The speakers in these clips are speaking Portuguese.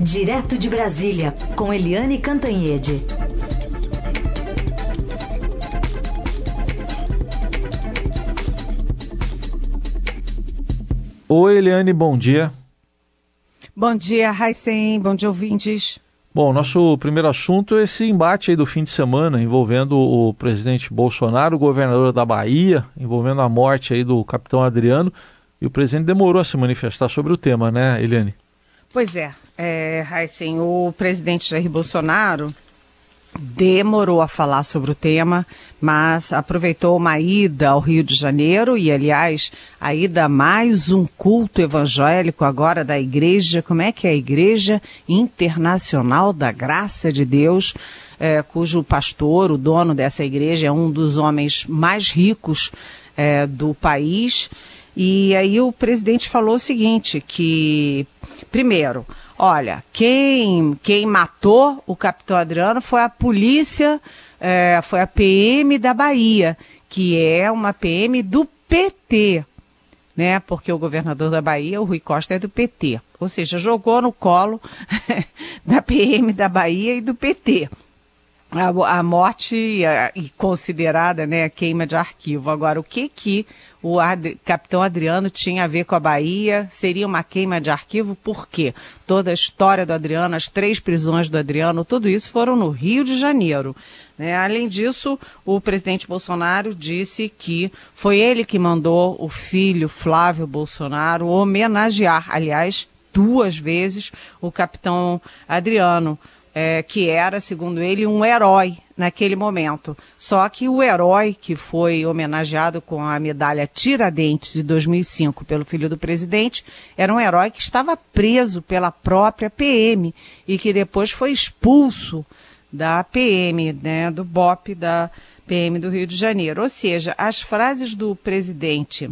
Direto de Brasília, com Eliane Cantanhede. Oi, Eliane, bom dia. Bom dia, Raicem, bom dia, ouvintes. Bom, nosso primeiro assunto é esse embate aí do fim de semana envolvendo o presidente Bolsonaro, o governador da Bahia, envolvendo a morte aí do capitão Adriano. E o presidente demorou a se manifestar sobre o tema, né, Eliane? Pois é, é o presidente Jair Bolsonaro demorou a falar sobre o tema, mas aproveitou uma ida ao Rio de Janeiro e, aliás, a ida a mais um culto evangélico agora da igreja, como é que é a Igreja Internacional da Graça de Deus, é, cujo pastor, o dono dessa igreja, é um dos homens mais ricos é, do país. E aí o presidente falou o seguinte, que, primeiro, olha, quem, quem matou o capitão Adriano foi a polícia, é, foi a PM da Bahia, que é uma PM do PT, né? Porque o governador da Bahia, o Rui Costa, é do PT. Ou seja, jogou no colo da PM da Bahia e do PT a, a morte a, e considerada né, queima de arquivo. Agora, o que que o Ad, capitão Adriano tinha a ver com a Bahia? Seria uma queima de arquivo? Por quê? Toda a história do Adriano, as três prisões do Adriano, tudo isso foram no Rio de Janeiro. Né? Além disso, o presidente Bolsonaro disse que foi ele que mandou o filho Flávio Bolsonaro homenagear, aliás, duas vezes o capitão Adriano é, que era, segundo ele, um herói naquele momento. Só que o herói que foi homenageado com a medalha Tiradentes de 2005 pelo filho do presidente era um herói que estava preso pela própria PM e que depois foi expulso da PM, né, do BOP da PM do Rio de Janeiro. Ou seja, as frases do presidente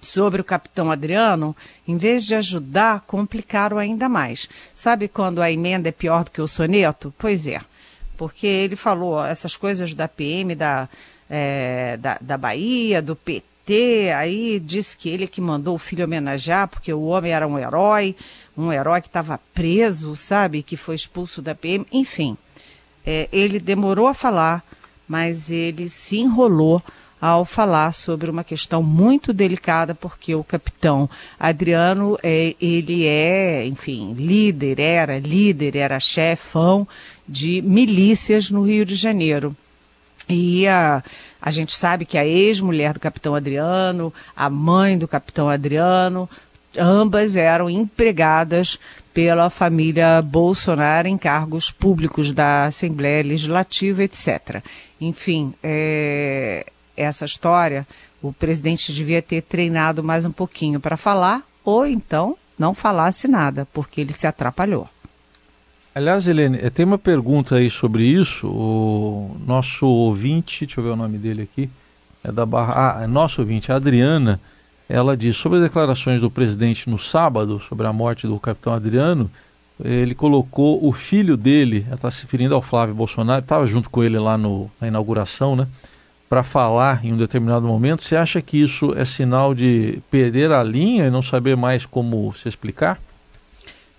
sobre o capitão Adriano, em vez de ajudar, complicaram ainda mais. Sabe quando a emenda é pior do que o soneto? Pois é, porque ele falou essas coisas da PM, da, é, da, da Bahia, do PT, aí disse que ele que mandou o filho homenagear, porque o homem era um herói, um herói que estava preso, sabe, que foi expulso da PM, enfim. É, ele demorou a falar, mas ele se enrolou ao falar sobre uma questão muito delicada, porque o capitão Adriano, é, ele é, enfim, líder, era líder, era chefão de milícias no Rio de Janeiro. E a, a gente sabe que a ex-mulher do capitão Adriano, a mãe do capitão Adriano, ambas eram empregadas pela família Bolsonaro em cargos públicos da Assembleia Legislativa, etc. Enfim, é, essa história, o presidente devia ter treinado mais um pouquinho para falar, ou então não falasse nada, porque ele se atrapalhou. Aliás, Helene, tem uma pergunta aí sobre isso. O nosso ouvinte, deixa eu ver o nome dele aqui, é da Barra. Ah, é nosso ouvinte, a Adriana, ela diz sobre as declarações do presidente no sábado, sobre a morte do capitão Adriano. Ele colocou o filho dele, está se referindo ao Flávio Bolsonaro, estava junto com ele lá no, na inauguração, né? Para falar em um determinado momento, você acha que isso é sinal de perder a linha e não saber mais como se explicar?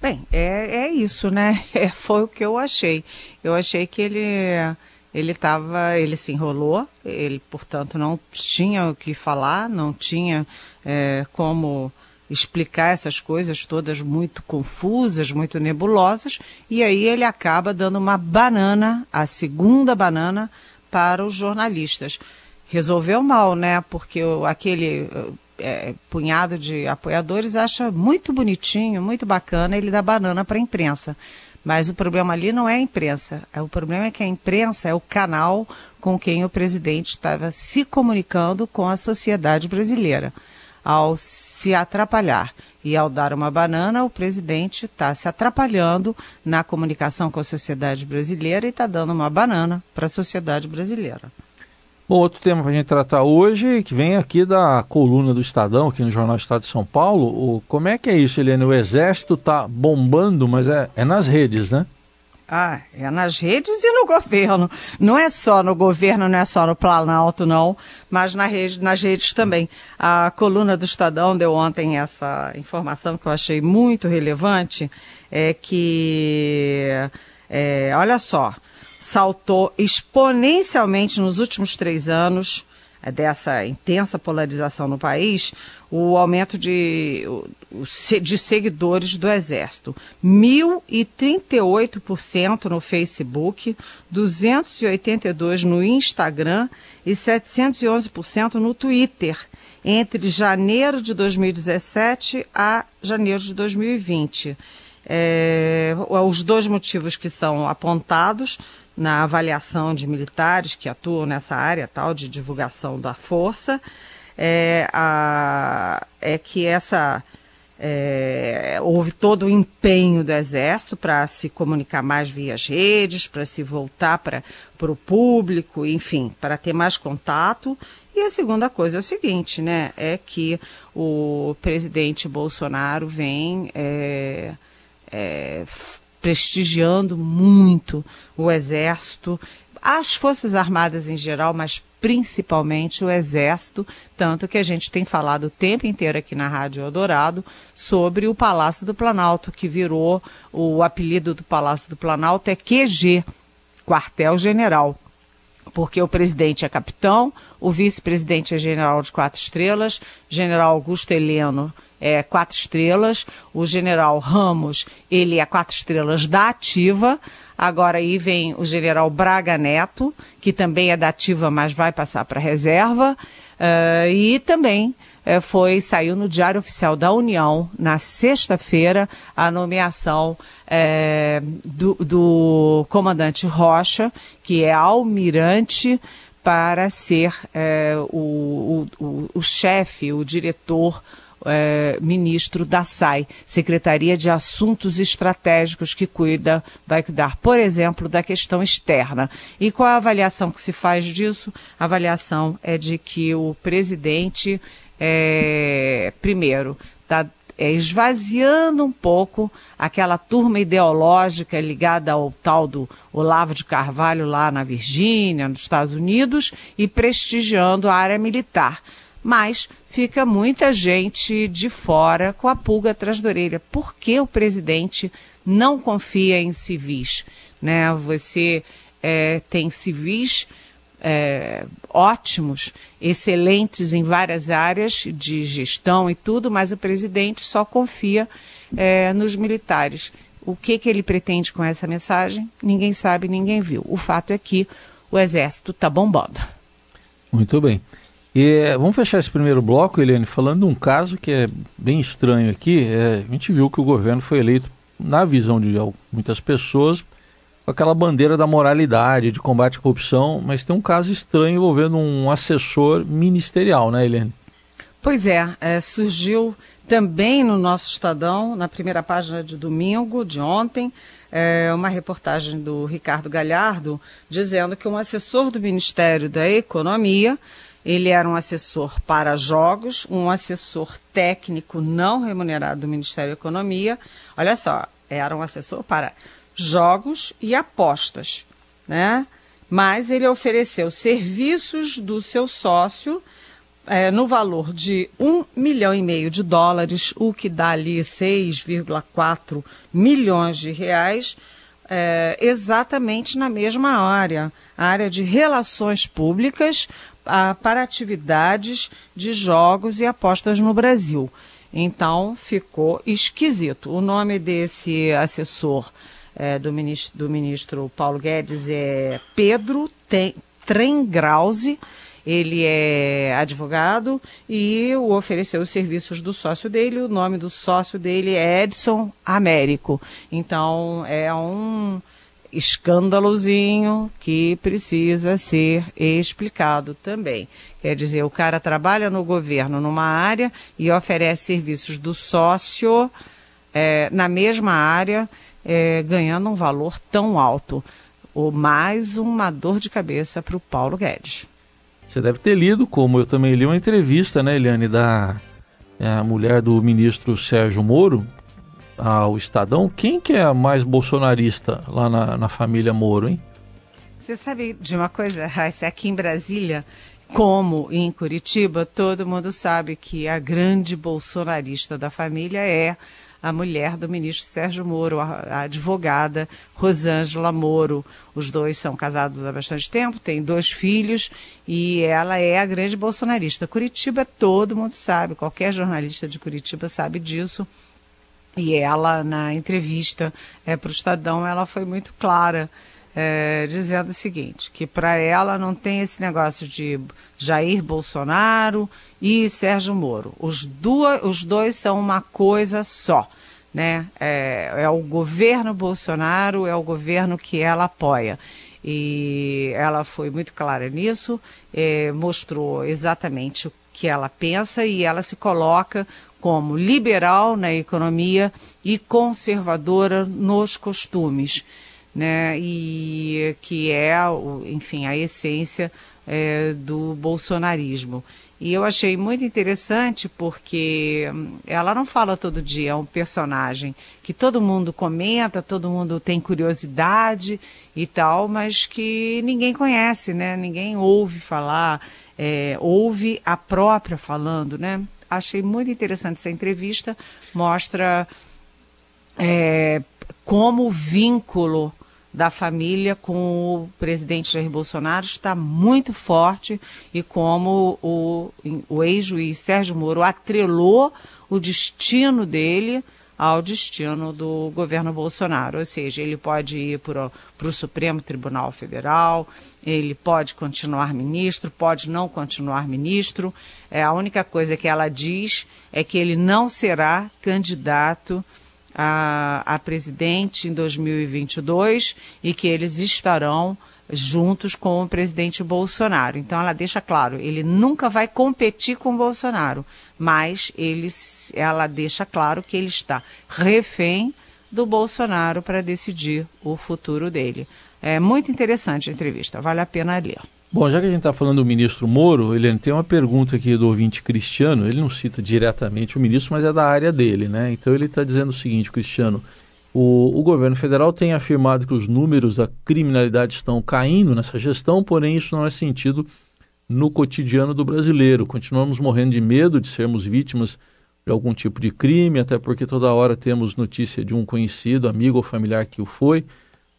Bem, é, é isso, né? É, foi o que eu achei. Eu achei que ele ele estava, ele se enrolou, ele, portanto, não tinha o que falar, não tinha é, como explicar essas coisas todas muito confusas, muito nebulosas, e aí ele acaba dando uma banana, a segunda banana, para os jornalistas. Resolveu mal, né? Porque aquele é, punhado de apoiadores acha muito bonitinho, muito bacana ele dar banana para a imprensa. Mas o problema ali não é a imprensa. É, o problema é que a imprensa é o canal com quem o presidente estava se comunicando com a sociedade brasileira. Ao se atrapalhar e ao dar uma banana, o presidente está se atrapalhando na comunicação com a sociedade brasileira e está dando uma banana para a sociedade brasileira. Bom, outro tema para a gente tratar hoje, que vem aqui da coluna do Estadão, aqui no Jornal Estado de São Paulo. O, como é que é isso, Helene? O Exército está bombando, mas é, é nas redes, né? Ah, é nas redes e no governo. Não é só no governo, não é só no Planalto, não, mas na rede, nas redes também. A coluna do Estadão deu ontem essa informação que eu achei muito relevante, é que, é, olha só, saltou exponencialmente nos últimos três anos dessa intensa polarização no país, o aumento de, de seguidores do Exército. 1.038% no Facebook, 282% no Instagram e 711% no Twitter, entre janeiro de 2017 a janeiro de 2020. É, os dois motivos que são apontados na avaliação de militares que atuam nessa área tal de divulgação da força é, a, é que essa é, houve todo o empenho do Exército para se comunicar mais via redes, para se voltar para o público, enfim, para ter mais contato. E a segunda coisa é o seguinte, né? É que o presidente Bolsonaro vem é, é, prestigiando muito o Exército, as Forças Armadas em geral, mas principalmente o Exército, tanto que a gente tem falado o tempo inteiro aqui na Rádio Eldorado sobre o Palácio do Planalto, que virou o apelido do Palácio do Planalto é QG, Quartel General porque o presidente é capitão, o vice-presidente é general de quatro estrelas, general Augusto Heleno é quatro estrelas, o general Ramos, ele é quatro estrelas da ativa, agora aí vem o general Braga Neto, que também é da ativa, mas vai passar para reserva, uh, e também uh, foi, saiu no Diário Oficial da União, na sexta-feira, a nomeação uh, do, do comandante Rocha, que é almirante, para ser o, o, o chefe, o diretor é, ministro da SAI, Secretaria de Assuntos Estratégicos, que cuida, vai cuidar, por exemplo, da questão externa. E qual a avaliação que se faz disso? A avaliação é de que o presidente, é, primeiro, está é, esvaziando um pouco aquela turma ideológica ligada ao tal do Olavo de Carvalho lá na Virgínia, nos Estados Unidos, e prestigiando a área militar mas fica muita gente de fora com a pulga atrás da orelha. Por que o presidente não confia em civis? Né? Você é, tem civis é, ótimos, excelentes em várias áreas de gestão e tudo, mas o presidente só confia é, nos militares. O que, que ele pretende com essa mensagem? Ninguém sabe, ninguém viu. O fato é que o exército está bombando. Muito bem. E vamos fechar esse primeiro bloco, Eliane, falando de um caso que é bem estranho aqui. É, a gente viu que o governo foi eleito, na visão de muitas pessoas, com aquela bandeira da moralidade, de combate à corrupção, mas tem um caso estranho envolvendo um assessor ministerial, né, Eliane? Pois é, é surgiu também no nosso Estadão, na primeira página de domingo, de ontem, é, uma reportagem do Ricardo Galhardo, dizendo que um assessor do Ministério da Economia ele era um assessor para jogos, um assessor técnico não remunerado do Ministério da Economia. Olha só, era um assessor para jogos e apostas, né? Mas ele ofereceu serviços do seu sócio é, no valor de um milhão e meio de dólares, o que dá ali 6,4 milhões de reais, é, exatamente na mesma área, a área de relações públicas, a, para atividades de jogos e apostas no Brasil. Então ficou esquisito. O nome desse assessor é, do, ministro, do, ministro, Paulo Guedes é Pedro Trengrause. Ele é advogado e ofereceu os serviços do sócio dele. O nome do sócio dele é Edson Américo. Então é um escândalozinho que precisa ser explicado também. Quer dizer, o cara trabalha no governo numa área e oferece serviços do sócio é, na mesma área, é, ganhando um valor tão alto. O mais uma dor de cabeça para o Paulo Guedes. Você deve ter lido, como eu também li, uma entrevista, né, Eliane, da é, mulher do ministro Sérgio Moro, ao Estadão, quem que é mais bolsonarista lá na, na família Moro, hein? Você sabe de uma coisa, Raíssa, aqui em Brasília, como em Curitiba, todo mundo sabe que a grande bolsonarista da família é a mulher do ministro Sérgio Moro, a advogada Rosângela Moro. Os dois são casados há bastante tempo, têm dois filhos e ela é a grande bolsonarista. Curitiba, todo mundo sabe, qualquer jornalista de Curitiba sabe disso. E ela, na entrevista é, para o Estadão, ela foi muito clara é, dizendo o seguinte, que para ela não tem esse negócio de Jair Bolsonaro e Sérgio Moro. Os, duas, os dois são uma coisa só. Né? É, é o governo Bolsonaro, é o governo que ela apoia. E ela foi muito clara nisso, é, mostrou exatamente o que ela pensa e ela se coloca como liberal na economia e conservadora nos costumes né? E que é, enfim, a essência é, do bolsonarismo. E eu achei muito interessante porque hum, ela não fala todo dia, é um personagem que todo mundo comenta, todo mundo tem curiosidade e tal, mas que ninguém conhece, né? Ninguém ouve falar, é, ouve a própria falando, né? Achei muito interessante essa entrevista, mostra é, como o vínculo da família com o presidente Jair Bolsonaro está muito forte e como o, o ex-juiz Sérgio Moro atrelou o destino dele ao destino do governo Bolsonaro. Ou seja, ele pode ir para o Supremo Tribunal Federal, ele pode continuar ministro, pode não continuar ministro. É, a única coisa que ela diz é que ele não será candidato a, a presidente em 2022 e que eles estarão juntos com o presidente Bolsonaro. Então ela deixa claro, ele nunca vai competir com o Bolsonaro, mas ele, ela deixa claro que ele está refém do Bolsonaro para decidir o futuro dele. É muito interessante a entrevista, vale a pena ler. Bom, já que a gente está falando do ministro Moro, ele tem uma pergunta aqui do ouvinte Cristiano. Ele não cita diretamente o ministro, mas é da área dele, né? Então ele está dizendo o seguinte, Cristiano: o, o, governo federal tem afirmado que os números da criminalidade estão caindo nessa gestão, porém isso não é sentido no cotidiano do brasileiro. Continuamos morrendo de medo de sermos vítimas de algum tipo de crime, até porque toda hora temos notícia de um conhecido, amigo ou familiar que o foi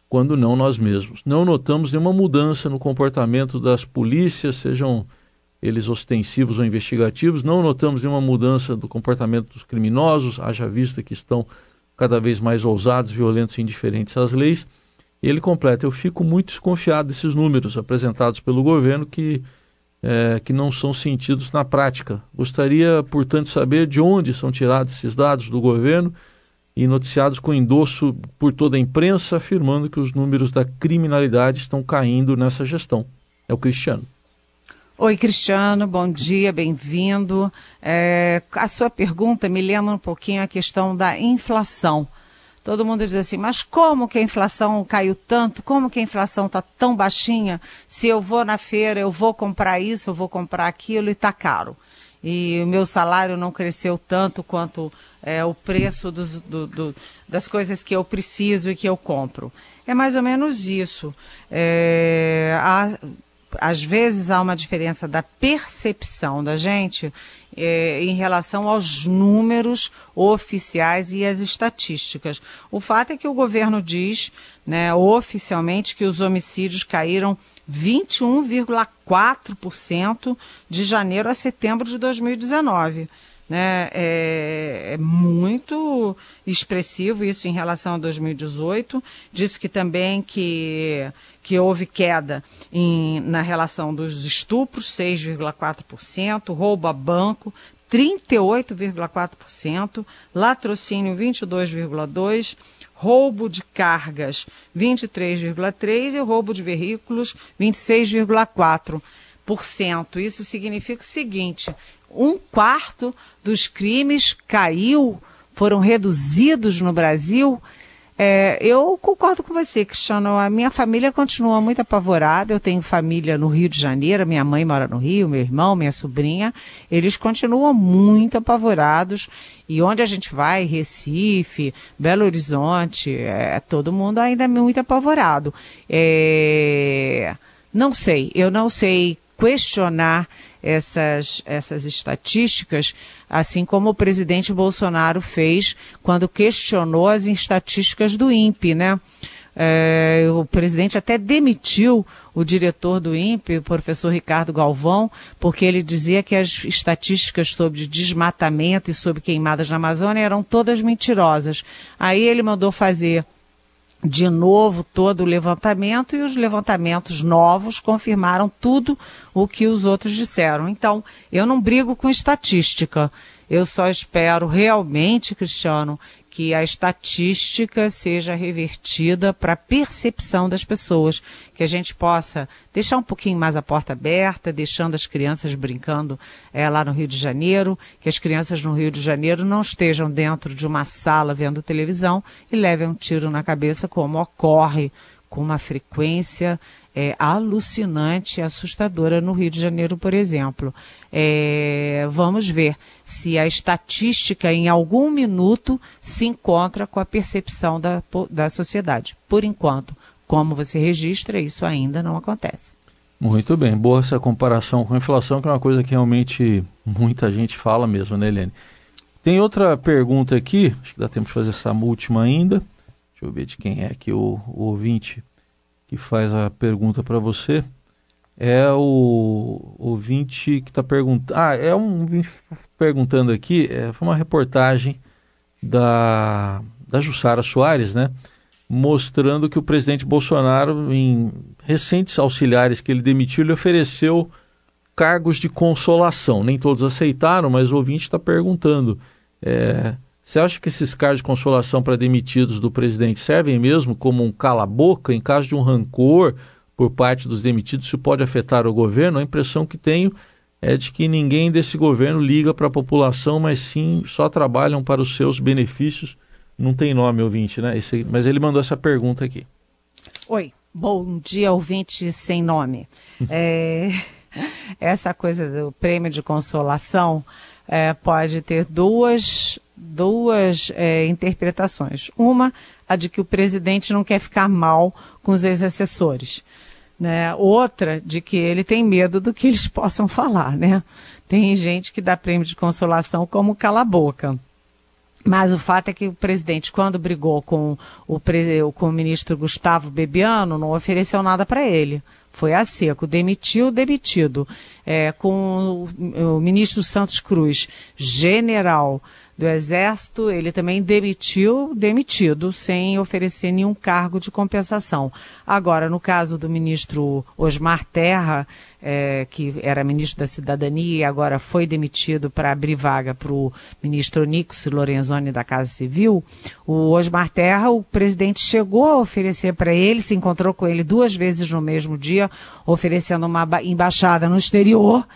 quando não nós mesmos. Não notamos nenhuma mudança no comportamento das polícias, sejam eles ostensivos ou investigativos, não notamos nenhuma mudança do comportamento dos criminosos, haja vista que estão cada vez mais ousados, violentos e indiferentes às leis. Ele completa: Eu fico muito desconfiado desses números apresentados pelo governo que, é, que não são sentidos na prática. Gostaria, portanto, saber de onde são tirados esses dados do governo e noticiados com endosso por toda a imprensa, afirmando que os números da criminalidade estão caindo nessa gestão. É o Cristiano. Oi, Cristiano, bom dia, bem-vindo. É, a sua pergunta me lembra um pouquinho a questão da inflação. Todo mundo diz assim, mas como que a inflação caiu tanto? Como que a inflação está tão baixinha? Se eu vou na feira, eu vou comprar isso, eu vou comprar aquilo e está caro e o meu salário não cresceu tanto quanto é, o preço dos, do, do, das coisas que eu preciso e que eu compro. É mais ou menos isso. É, há, às vezes há uma diferença da percepção da gente é, em relação aos números oficiais e as estatísticas. O fato é que o governo diz, né, oficialmente, que os homicídios caíram 21,4% de janeiro a setembro de 2019. Né? É, é, muito expressivo isso em relação a 2018. Disse que também que, que houve queda em, na relação dos estupros, 6,4%, roubo a banco, 38,4%, latrocínio, 22,2%, roubo de cargas 23,3% e roubo de veículos 26,4%. Isso significa o seguinte: um quarto dos crimes caiu, foram reduzidos no Brasil É, eu concordo com você, Cristiano. A minha família continua muito apavorada. Eu tenho família no Rio de Janeiro, minha mãe mora no Rio, meu irmão, minha sobrinha. Eles continuam muito apavorados. E onde a gente vai, Recife, Belo Horizonte, é, todo mundo ainda é muito apavorado. É, não sei, eu não sei questionar essas, essas estatísticas, assim como o presidente Bolsonaro fez quando questionou as estatísticas do INPE, né? É, o presidente até demitiu o diretor do INPE, o professor Ricardo Galvão, porque ele dizia que as estatísticas sobre desmatamento e sobre queimadas na Amazônia eram todas mentirosas. Aí ele mandou fazer de novo todo o levantamento e os levantamentos novos confirmaram tudo o que os outros disseram. Então, eu não brigo com estatística. Eu só espero realmente, Cristiano, que a estatística seja revertida para a percepção das pessoas, que a gente possa deixar um pouquinho mais a porta aberta, deixando as crianças brincando é, lá no Rio de Janeiro, que as crianças no Rio de Janeiro não estejam dentro de uma sala vendo televisão e levem um tiro na cabeça, como ocorre com uma frequência é, alucinante e assustadora no Rio de Janeiro, por exemplo. É, vamos ver se a estatística em algum minuto se encontra com a percepção da, da sociedade. Por enquanto, como você registra, isso ainda não acontece. Muito bem, boa essa comparação com a inflação, que é uma coisa que realmente muita gente fala mesmo, né, Helene? Tem outra pergunta aqui, acho que dá tempo de fazer essa última ainda. Deixa eu ver de quem é aqui o, o ouvinte que faz a pergunta para você. É o ouvinte que está perguntando. Ah, é um perguntando aqui. É, foi uma reportagem da, da Jussara Soares, né? Mostrando que o presidente Bolsonaro, em recentes auxiliares que ele demitiu, lhe ofereceu cargos de consolação. Nem todos aceitaram, mas o ouvinte está perguntando. É, você acha que esses cargos de consolação para demitidos do presidente servem mesmo como um cala-boca em caso de um rancor por parte dos demitidos? Isso pode afetar o governo? A impressão que tenho é de que ninguém desse governo liga para a população, mas sim só trabalham para os seus benefícios. Não tem nome, ouvinte, né? Esse, mas ele mandou essa pergunta aqui. Oi, bom dia, ouvinte sem nome. é, essa coisa do prêmio de consolação é, pode ter duas duas é, interpretações. Uma, a de que o presidente não quer ficar mal com os ex-assessores. Né? Outra, de que ele tem medo do que eles possam falar. Né? Tem gente que dá prêmio de consolação como cala-boca. Mas o fato é que o presidente, quando brigou com o, com o ministro Gustavo Bebiano, não ofereceu nada para ele. Foi a seco, demitiu, demitido. É, com o, o ministro Santos Cruz, general do Exército, ele também demitiu, demitido, sem oferecer nenhum cargo de compensação. Agora, no caso do ministro Osmar Terra, é, que era ministro da Cidadania e agora foi demitido para abrir vaga para o ministro Nix Lorenzoni da Casa Civil, o Osmar Terra, o presidente chegou a oferecer para ele, se encontrou com ele duas vezes no mesmo dia, oferecendo uma embaixada no exterior,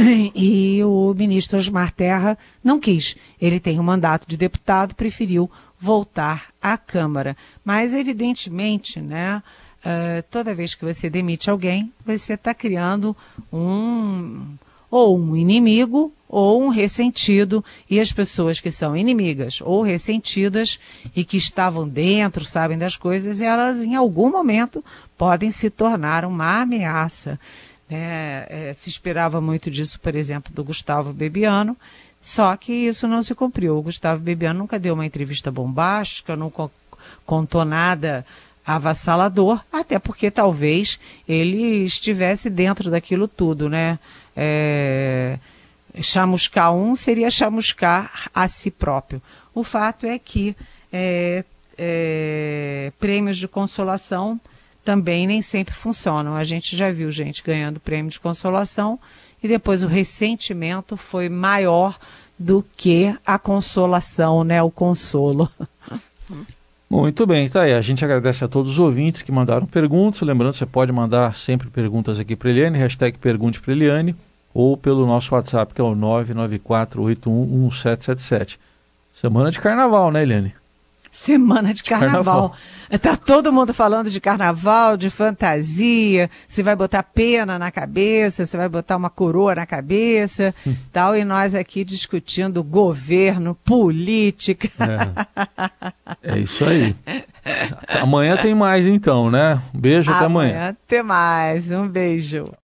e o ministro Osmar Terra não quis. Ele tem um mandato de deputado, preferiu voltar à Câmara. Mas, evidentemente, né, uh, toda vez que você demite alguém, você está criando um ou um inimigo ou um ressentido, e as pessoas que são inimigas ou ressentidas e que estavam dentro, sabem das coisas, elas em algum momento podem se tornar uma ameaça. É, é, se esperava muito disso, por exemplo, do Gustavo Bebiano, só que isso não se cumpriu. O Gustavo Bebiano nunca deu uma entrevista bombástica, nunca contou nada avassalador, até porque talvez ele estivesse dentro daquilo tudo, né? É, chamuscar um seria chamuscar a si próprio. O fato é que é, é, prêmios de consolação também nem sempre funcionam. A gente já viu gente ganhando prêmio de consolação e depois o ressentimento foi maior do que a consolação, né, o consolo. Muito bem, tá aí. A gente agradece a todos os ouvintes que mandaram perguntas. Lembrando, você pode mandar sempre perguntas aqui para Eliane, hashtag pergunte para Eliane, ou pelo nosso WhatsApp, que é o 994811777. Semana de carnaval, né, Eliane? Semana de carnaval. carnaval. Tá todo mundo falando de carnaval, de fantasia, se vai botar pena na cabeça, se vai botar uma coroa na cabeça, hum. tal, e nós aqui discutindo governo, política. É, é isso aí. Amanhã tem mais então, né? Um beijo, até amanhã. Até mais, um beijo.